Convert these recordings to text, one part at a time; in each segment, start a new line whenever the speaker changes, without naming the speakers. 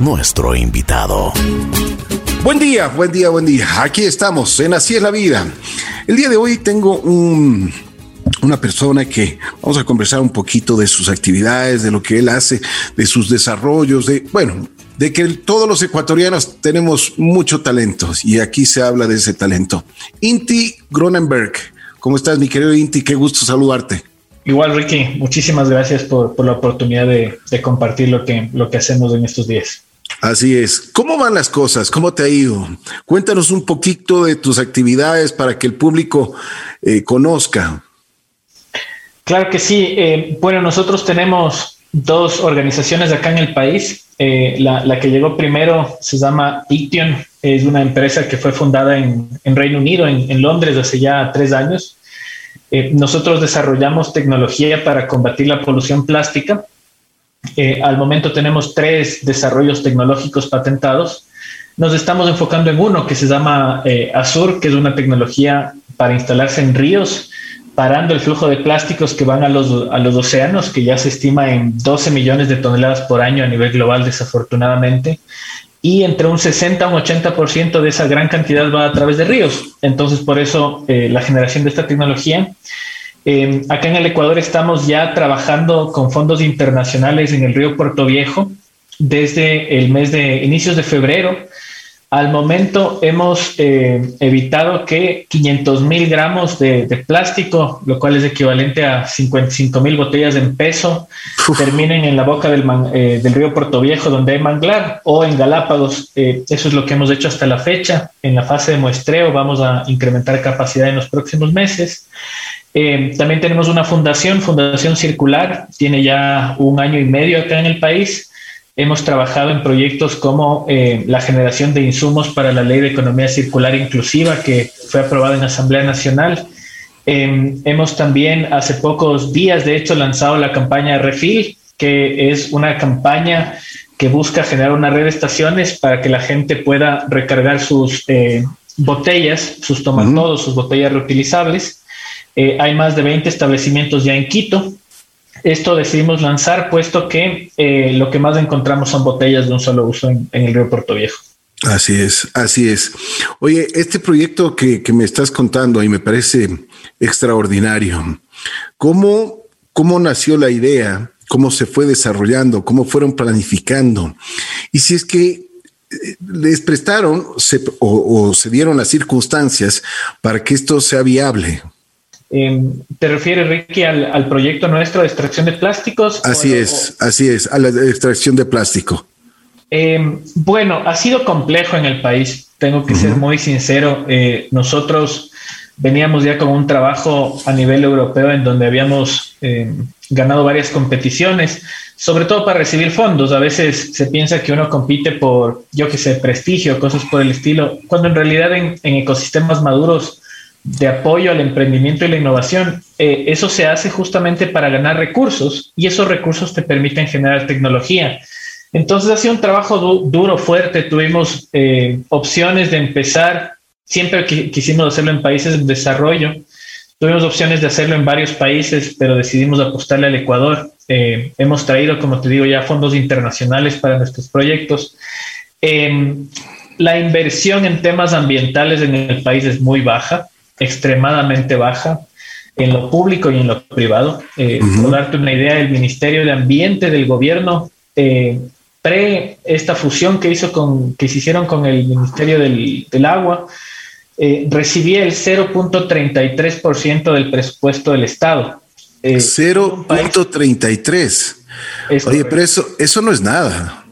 nuestro invitado.
Buen día, buen día, buen día. Aquí estamos en Así es la vida. El día de hoy tengo un, una persona que vamos a conversar un poquito de sus actividades, de lo que él hace, de sus desarrollos, de, bueno, de que todos los ecuatorianos tenemos mucho talento y aquí se habla de ese talento. Inti Gronenberg, ¿cómo estás mi querido Inti? Qué gusto saludarte.
Igual, Ricky, muchísimas gracias por, la oportunidad de, compartir lo que, lo que hacemos en estos días.
Así es. ¿Cómo van las cosas? ¿Cómo te ha ido? Cuéntanos un poquito de tus actividades para que el público eh, conozca.
Claro que sí. Eh, bueno, nosotros tenemos dos organizaciones acá en el país. Eh, la, que llegó primero se llama Iction, es una empresa que fue fundada en, Reino Unido, en Londres, hace ya tres años. Eh, nosotros desarrollamos tecnología para combatir la polución plástica. Eh, al momento tenemos tres desarrollos tecnológicos patentados. Nos estamos enfocando en uno que se llama eh, Azur, que es una tecnología para instalarse en ríos, parando el flujo de plásticos que van a los, a los océanos, que ya se estima en 12 millones de toneladas por año a nivel global, desafortunadamente y entre un 60 a un 80% de esa gran cantidad va a través de ríos. Entonces, por eso eh, la generación de esta tecnología. Eh, acá en el Ecuador estamos ya trabajando con fondos internacionales en el río Puerto Viejo desde el mes de inicios de febrero al momento hemos eh, evitado que 500 mil gramos de, plástico, lo cual es equivalente a 55 mil botellas en peso, terminen en la boca del, eh, del, río Puerto Viejo, donde hay manglar, o en Galápagos. Eh, eso es lo que hemos hecho hasta la fecha. En la fase de muestreo vamos a incrementar capacidad en los próximos meses. también tenemos una fundación, Fundación Circular, tiene ya un año y medio acá en el país Hemos trabajado en proyectos como eh, la generación de insumos para la Ley de Economía Circular Inclusiva, que fue aprobada en Asamblea Nacional. Em, hemos también hace pocos días, de hecho, lanzado la campaña Refill, que es una campaña que busca generar una red de estaciones para que la gente pueda recargar sus eh, botellas, sus tomatodos, sus botellas reutilizables. Eh, hay más de 20 establecimientos ya en Quito esto decidimos lanzar puesto que eh, lo que más encontramos son botellas de un solo uso en, el río Puerto Viejo.
Así es, así es. Oye, este proyecto que, me estás contando y me parece extraordinario. ¿Cómo, ¿Cómo nació la idea? ¿Cómo se fue desarrollando? ¿Cómo fueron planificando? Y si es que eh, les prestaron o se dieron las circunstancias para que esto sea viable.
Em, ¿Te refieres, Ricky, al, proyecto nuestro de extracción de plásticos?
Así es, así es, a la extracción de plástico.
Em, bueno, ha sido complejo en el país, tengo que ser muy sincero. Eh, nosotros veníamos ya con un trabajo a nivel europeo en donde habíamos em, ganado varias competiciones, sobre todo para recibir fondos. A veces se piensa que uno compite por, yo que sé, prestigio, cosas por el estilo, cuando en realidad en ecosistemas maduros de apoyo al emprendimiento y la innovación, eh, eso se hace justamente para ganar recursos y esos recursos te permiten generar tecnología. Entonces ha sido un trabajo duro, fuerte. Tuvimos eh, opciones de empezar, siempre quisimos hacerlo en países de desarrollo. Tuvimos opciones de hacerlo en varios países, pero decidimos apostarle al Ecuador. Eh, hemos traído, como te digo, ya fondos internacionales para nuestros proyectos. Em, la inversión en temas ambientales en el país es muy baja extremadamente baja en lo público y en lo privado. Eh, por darte una idea, el Ministerio de Ambiente del gobierno, eh, pre esta fusión que, hizo con, que se hicieron con el Ministerio del, Agua, eh, recibía el 0.33% del presupuesto del Estado.
0.33. Oye, pero eso, eso no es nada.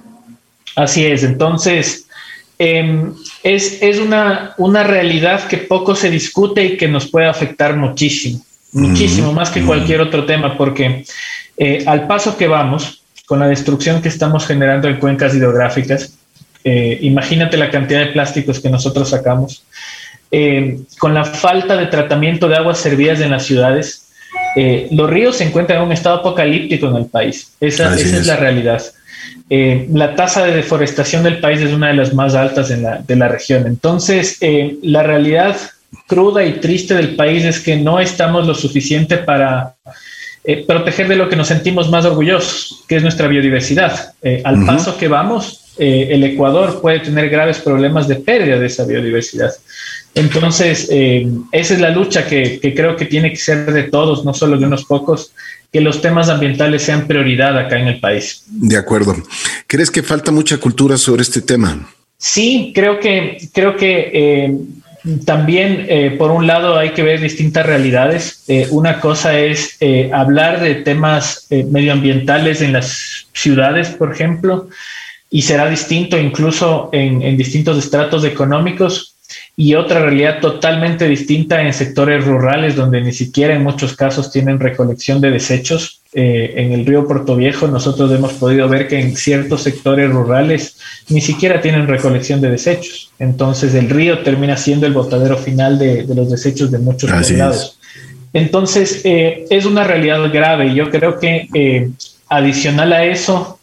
Así es. Entonces, Em, es, una, una, realidad que poco se discute y que nos puede afectar muchísimo, muchísimo, más que cualquier otro tema, porque eh, al paso que vamos, con la destrucción que estamos generando en cuencas hidrográficas, eh, imagínate la cantidad de plásticos que nosotros sacamos, em, con la falta de tratamiento de aguas servidas en las ciudades, eh, los ríos se encuentran en un estado apocalíptico en el país. Esa, es. la realidad. Eh, la tasa de deforestación del país es una de las más altas de la región. Entonces, eh, la realidad cruda y triste del país es que no estamos lo suficiente para eh, proteger de lo que nos sentimos más orgullosos, que es nuestra biodiversidad. Eh, al paso que vamos, el Ecuador puede tener graves problemas de pérdida de esa biodiversidad. Entonces, esa es la lucha que, que, creo que tiene que ser de todos, no solo de unos pocos, que los temas ambientales sean prioridad acá en el país.
De acuerdo. ¿Crees que falta mucha cultura sobre este tema?
Sí, creo que, creo que también, eh, por un lado, hay que ver distintas realidades. Eh, una cosa es eh, hablar de temas medioambientales en las ciudades, por ejemplo, y será distinto incluso en, en distintos estratos económicos y otra realidad totalmente distinta en sectores rurales donde ni siquiera en muchos casos tienen recolección de desechos. Eh, en el río Puerto Viejo nosotros hemos podido ver que en ciertos sectores rurales ni siquiera tienen recolección de desechos. Entonces el río termina siendo el botadero final de, los desechos de muchos poblados. Entonces eh, es una realidad grave y yo creo que eh, adicional a eso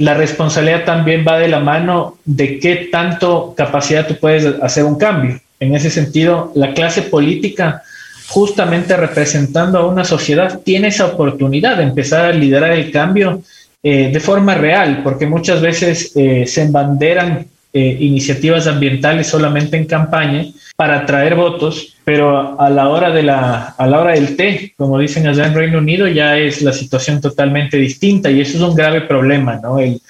la responsabilidad también va de la mano de qué tanto capacidad tú puedes hacer un cambio. En ese sentido, la clase política, justamente representando a una sociedad, tiene esa oportunidad de empezar a liderar el cambio eh, de forma real, porque muchas veces eh, se embanderan eh, iniciativas ambientales solamente en campaña para atraer votos, pero a la hora de la a la hora del té, como dicen allá en Reino Unido, ya es la situación totalmente distinta y eso es un grave problema, ¿no? El,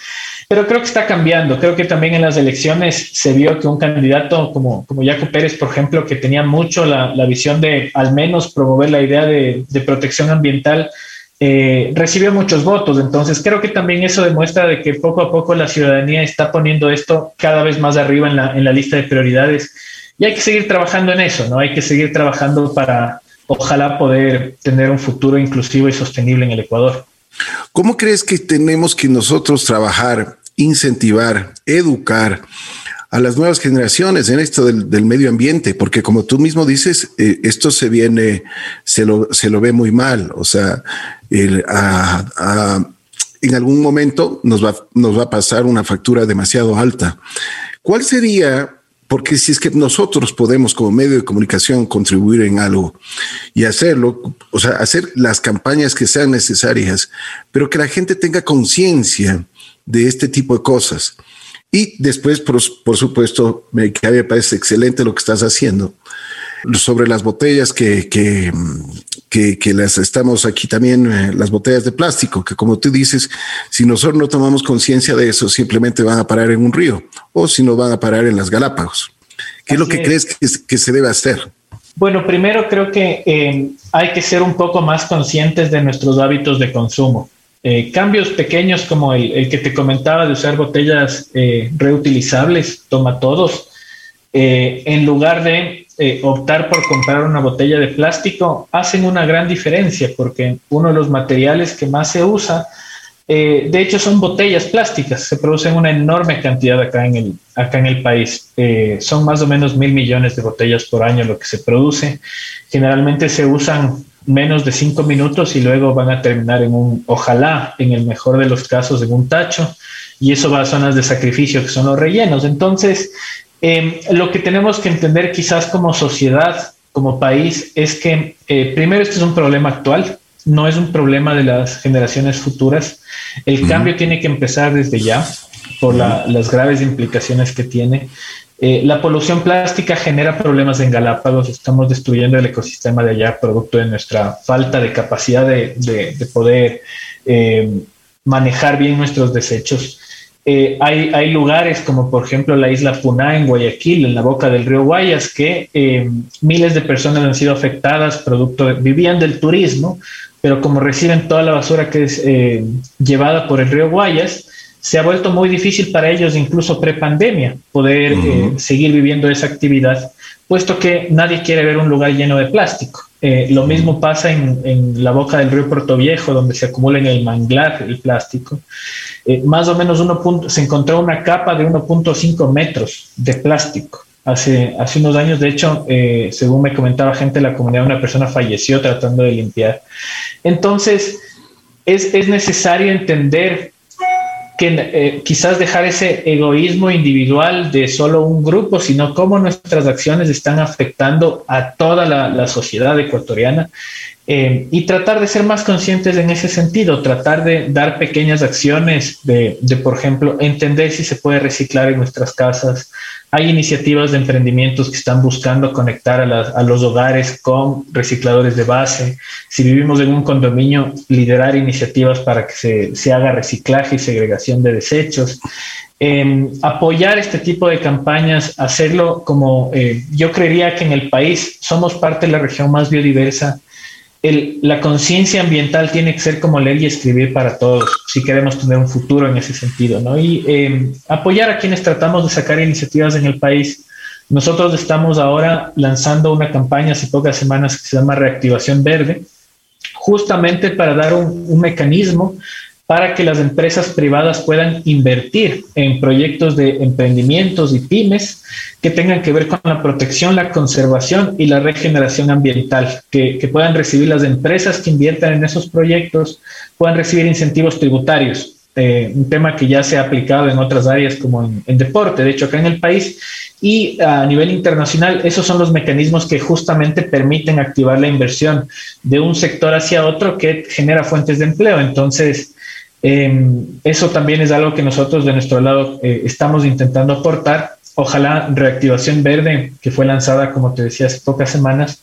pero creo que está cambiando. Creo que también en las elecciones se vio que un candidato como, como Jaco Pérez, por ejemplo, que tenía mucho la, la visión de al menos promover la idea de, de protección ambiental, eh, recibió muchos votos. Entonces creo que también eso demuestra de que poco a poco la ciudadanía está poniendo esto cada vez más arriba en la, en la lista de prioridades. Y hay que seguir trabajando en eso, ¿no? Hay que seguir trabajando para, ojalá, poder tener un futuro inclusivo y sostenible en el Ecuador.
¿Cómo crees que tenemos que nosotros trabajar, incentivar, educar a las nuevas generaciones en esto del, medio ambiente, porque como tú mismo dices, eh, esto se viene, se lo, se lo ve muy mal, o sea, en algún momento nos va, nos va a pasar una factura demasiado alta. ¿Cuál sería porque si es que nosotros podemos como medio de comunicación contribuir en algo y hacerlo, o sea, hacer las campañas que sean necesarias, pero que la gente tenga conciencia de este tipo de cosas. Y después, por, supuesto, me, que me parece excelente lo que estás haciendo sobre las botellas que, que, que, las estamos aquí también, eh, las botellas de plástico, que como tú dices, si nosotros no tomamos conciencia de eso, simplemente van a parar en un río o si no van a parar en las Galápagos. ¿Qué es lo que crees que, se debe hacer?
Bueno, primero creo que eh, hay que ser un poco más conscientes de nuestros hábitos de consumo. Eh, cambios pequeños como el, que te comentaba de usar botellas eh, reutilizables, toma todos, eh, en lugar de optar por comprar una botella de plástico, hacen una gran diferencia porque uno de los materiales que más se usa, de hecho, son botellas plásticas, se producen una enorme cantidad acá en el, acá en el país. son más o menos mil millones de botellas por año lo que se produce. Generalmente se usan menos de cinco minutos y luego van a terminar en un, ojalá, en el mejor de los casos, en un tacho. Y eso va a zonas de sacrificio que son los rellenos. Entonces, em, lo que tenemos que entender quizás como sociedad, como país, es que eh, primero este es un problema actual, no es un problema de las generaciones futuras. El cambio tiene que empezar desde ya por las graves implicaciones que tiene. Eh, la polución plástica genera problemas en Galápagos, estamos destruyendo el ecosistema de allá producto de nuestra falta de capacidad de, poder eh, manejar bien nuestros desechos. Eh, hay, hay, lugares como por ejemplo la isla Puná en Guayaquil, en la boca del río Guayas, que miles de personas han sido afectadas, producto vivían del turismo, pero como reciben toda la basura que es llevada por el río Guayas, se ha vuelto muy difícil para ellos, incluso pre-pandemia, poder eh, seguir viviendo esa actividad, puesto que nadie quiere ver un lugar lleno de plástico. Eh, lo mismo pasa en, la boca del río Puerto Viejo, donde se acumula en el manglar el plástico. Eh, más o menos uno se encontró una capa de 1.5 metros de plástico. Hace, hace unos años, de hecho, según me comentaba gente de la comunidad, una persona falleció tratando de limpiar. Entonces, es, es necesario entender que eh, quizás dejar ese egoísmo individual de solo un grupo, sino cómo nuestras acciones están afectando a toda la, sociedad ecuatoriana. Eh, y tratar de ser más conscientes en ese sentido, tratar de dar pequeñas acciones de, por ejemplo, entender si se puede reciclar en nuestras casas. Hay iniciativas de emprendimientos que están buscando conectar a, los hogares con recicladores de base. Si vivimos en un condominio, liderar iniciativas para que se, se haga reciclaje y segregación de desechos. Em, apoyar este tipo de campañas, hacerlo como eh, yo creería que en el país somos parte de la región más biodiversa la conciencia ambiental tiene que ser como leer y escribir para todos, si queremos tener un futuro en ese sentido, ¿no? Y em, apoyar a quienes tratamos de sacar iniciativas en el país. Nosotros estamos ahora lanzando una campaña hace pocas semanas que se llama Reactivación Verde, justamente para dar un mecanismo para que las empresas privadas puedan invertir en proyectos de emprendimientos y pymes que tengan que ver con la protección, la conservación y la regeneración ambiental, que, puedan recibir las empresas que inviertan en esos proyectos, puedan recibir incentivos tributarios, eh, un tema que ya se ha aplicado en otras áreas como en, en, deporte, de hecho acá en el país, y a nivel internacional, esos son los mecanismos que justamente permiten activar la inversión de un sector hacia otro que genera fuentes de empleo. Entonces, Em, eso también es algo que nosotros de nuestro lado eh, estamos intentando aportar. Ojalá Reactivación Verde, que fue lanzada, como te decía, hace pocas semanas,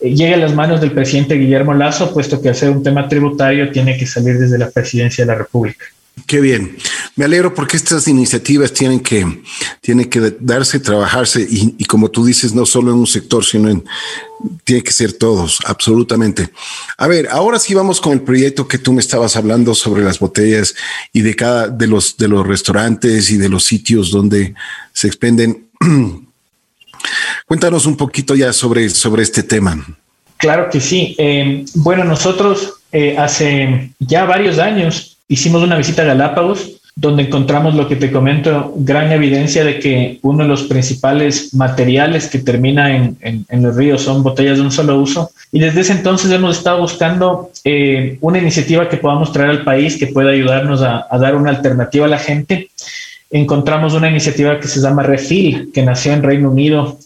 eh, llegue a las manos del presidente Guillermo Lazo, puesto que al ser un tema tributario tiene que salir desde la presidencia de la República.
Qué bien. Me alegro porque estas iniciativas tienen que, tienen que darse, trabajarse y, como tú dices, no solo en un sector, sino en, tiene que ser todos, absolutamente. A ver, ahora sí vamos con el proyecto que tú me estabas hablando sobre las botellas y de cada, de los, de los restaurantes y de los sitios donde se expenden. Cuéntanos un poquito ya sobre, sobre este tema.
Claro que sí. Eh, bueno, nosotros eh, hace ya varios años hicimos una visita a Galápagos donde encontramos lo que te comento, gran evidencia de que uno de los principales materiales que termina en, los ríos son botellas de un solo uso. Y desde ese entonces hemos estado buscando eh, una iniciativa que podamos traer al país que pueda ayudarnos a, dar una alternativa a la gente. Encontramos una iniciativa que se llama Refill, que nació en Reino Unido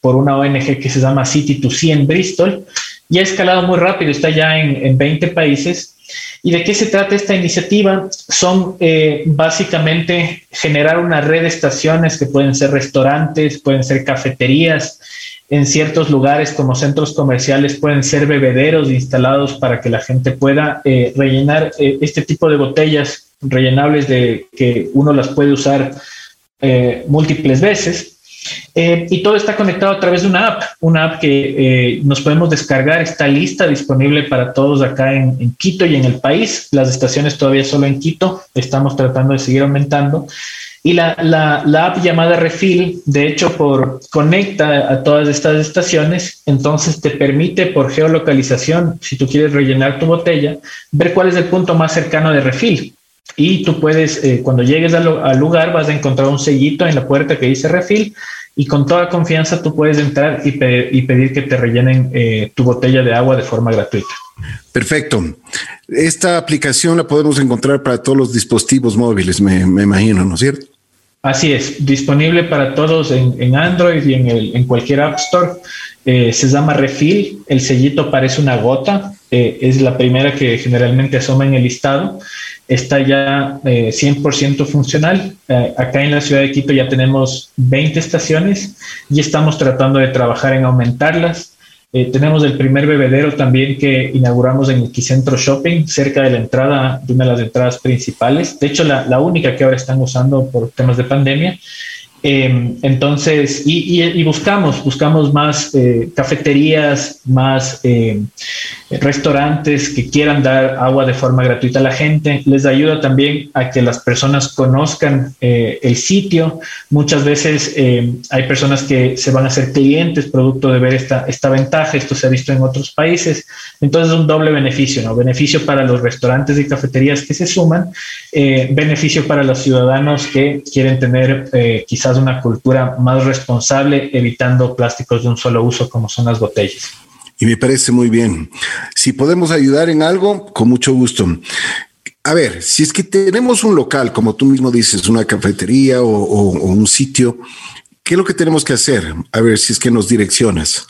por una ONG que se llama City to Sea en Bristol y ha escalado muy rápido, está ya en, en 20 países ¿Y de qué se trata esta iniciativa? Son eh, básicamente generar una red de estaciones que pueden ser restaurantes, pueden ser cafeterías, en ciertos lugares como centros comerciales pueden ser bebederos instalados para que la gente pueda eh, rellenar eh, este tipo de botellas rellenables de que uno las puede usar múltiples veces eh, y todo está conectado a través de una app, una app que eh, nos podemos descargar, está lista, disponible para todos acá en, Quito y en el país. Las estaciones todavía solo en Quito, estamos tratando de seguir aumentando. Y la, la, app llamada Refill, de hecho, por, conecta a todas estas estaciones, entonces te permite por geolocalización, si tú quieres rellenar tu botella, ver cuál es el punto más cercano de Refill. Y tú puedes, eh, cuando llegues al, al, lugar, vas a encontrar un sellito en la puerta que dice Refill y con toda confianza tú puedes entrar y, pedir que te rellenen eh, tu botella de agua de forma gratuita.
Perfecto. Esta aplicación la podemos encontrar para todos los dispositivos móviles, me, imagino, ¿no es cierto?
Así es, disponible para todos en, Android y en, el, en, cualquier App Store. Eh, se llama Refill, el sellito parece una gota, eh, es la primera que generalmente asoma en el listado está ya 100% eh, funcional. Eh, acá en la ciudad de Quito ya tenemos 20 estaciones y estamos tratando de trabajar en aumentarlas. Eh, tenemos el primer bebedero también que inauguramos en el Quicentro Shopping, cerca de la entrada, de una de las entradas principales. De hecho, la, la única que ahora están usando por temas de pandemia. Em, entonces, y, buscamos, buscamos más eh, cafeterías, más eh, restaurantes que quieran dar agua de forma gratuita a la gente. Les ayuda también a que las personas conozcan eh, el sitio. Muchas veces em, hay personas que se van a hacer clientes producto de ver esta, esta ventaja. Esto se ha visto en otros países. Entonces, es un doble beneficio, ¿no? Beneficio para los restaurantes y cafeterías que se suman, beneficio para los ciudadanos que quieren tener quizás una cultura más responsable, evitando plásticos de un solo uso como son las botellas.
Y me parece muy bien. Si podemos ayudar en algo, con mucho gusto. A ver, si es que tenemos un local, como tú mismo dices, una cafetería o, un sitio, ¿qué es lo que tenemos que hacer? A ver si es que nos direccionas.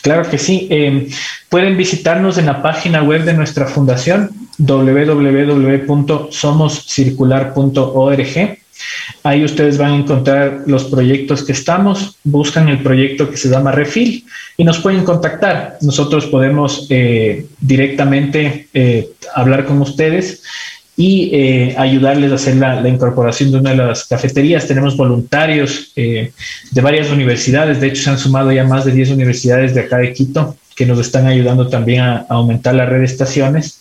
Claro que sí. Eh, pueden visitarnos en la página web de nuestra fundación www.somoscircular.org. Ahí ustedes van a encontrar los proyectos que estamos, buscan el proyecto que se llama Refil y nos pueden contactar. Nosotros podemos eh, directamente eh, hablar con ustedes y eh, ayudarles a hacer la, incorporación de una de las cafeterías. Tenemos voluntarios de varias universidades, de hecho se han sumado ya más de 10 universidades de acá de Quito que nos están ayudando también a, a aumentar la red de estaciones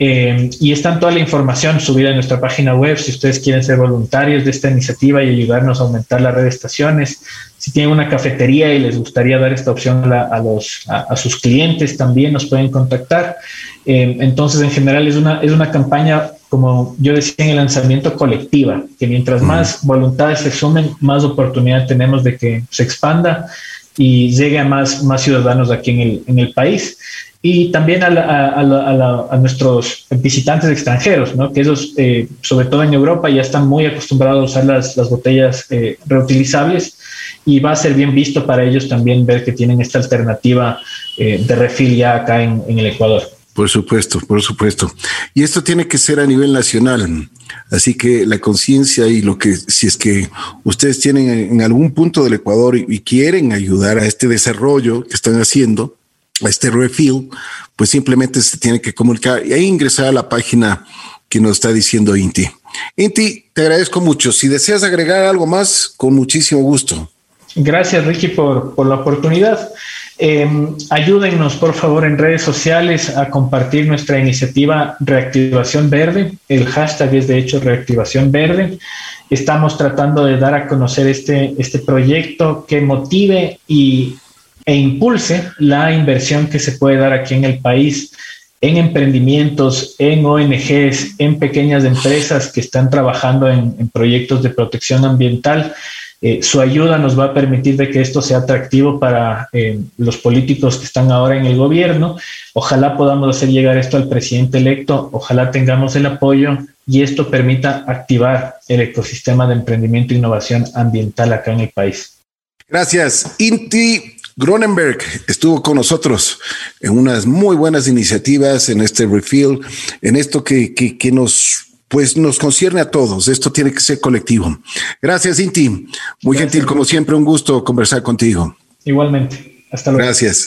eh, y está toda la información subida en nuestra página web si ustedes quieren ser voluntarios de esta iniciativa y ayudarnos a aumentar la red de estaciones. Si tienen una cafetería y les gustaría dar esta opción a, los, a, sus clientes, también nos pueden contactar. Eh, entonces, en general, es una, es una campaña, como yo decía en el lanzamiento, colectiva, que mientras más voluntades se sumen, más oportunidad tenemos de que se expanda y llegue a más, más ciudadanos aquí en el, en el país y también a, nuestros visitantes extranjeros, ¿no? que ellos, eh, sobre todo en Europa, ya están muy acostumbrados a usar las, las botellas eh, reutilizables y va a ser bien visto para ellos también ver que tienen esta alternativa eh, de refil ya acá en, en el Ecuador.
Por supuesto, por supuesto. Y esto tiene que ser a nivel nacional. Así que la conciencia y lo que, si es que ustedes tienen en algún punto del Ecuador y, quieren ayudar a este desarrollo que están haciendo, a este refill, pues simplemente se tiene que comunicar ahí ingresar a la página que nos está diciendo Inti. Inti, te agradezco mucho. Si deseas agregar algo más, con muchísimo gusto.
Gracias, Ricky, por, por la oportunidad. Eh, ayúdennos, por favor, en redes sociales a compartir nuestra iniciativa Reactivación Verde. El hashtag es, de hecho, Reactivación Verde. Estamos tratando de dar a conocer este, este proyecto que motive y e impulse la inversión que se puede dar aquí en el país en emprendimientos, en ONGs, en pequeñas empresas que están trabajando en, proyectos de protección ambiental. Eh, su ayuda nos va a permitir de que esto sea atractivo para eh, los políticos que están ahora en el gobierno. Ojalá podamos hacer llegar esto al presidente electo, ojalá tengamos el apoyo y esto permita activar el ecosistema de emprendimiento e innovación ambiental acá en el país.
Gracias. Inti Gronenberg estuvo con nosotros en unas muy buenas iniciativas en este refill, en esto que, que, nos pues nos concierne a todos. Esto tiene que ser colectivo. Gracias, Inti. Muy gentil, como siempre, un gusto conversar contigo.
Igualmente. Hasta luego.
Gracias.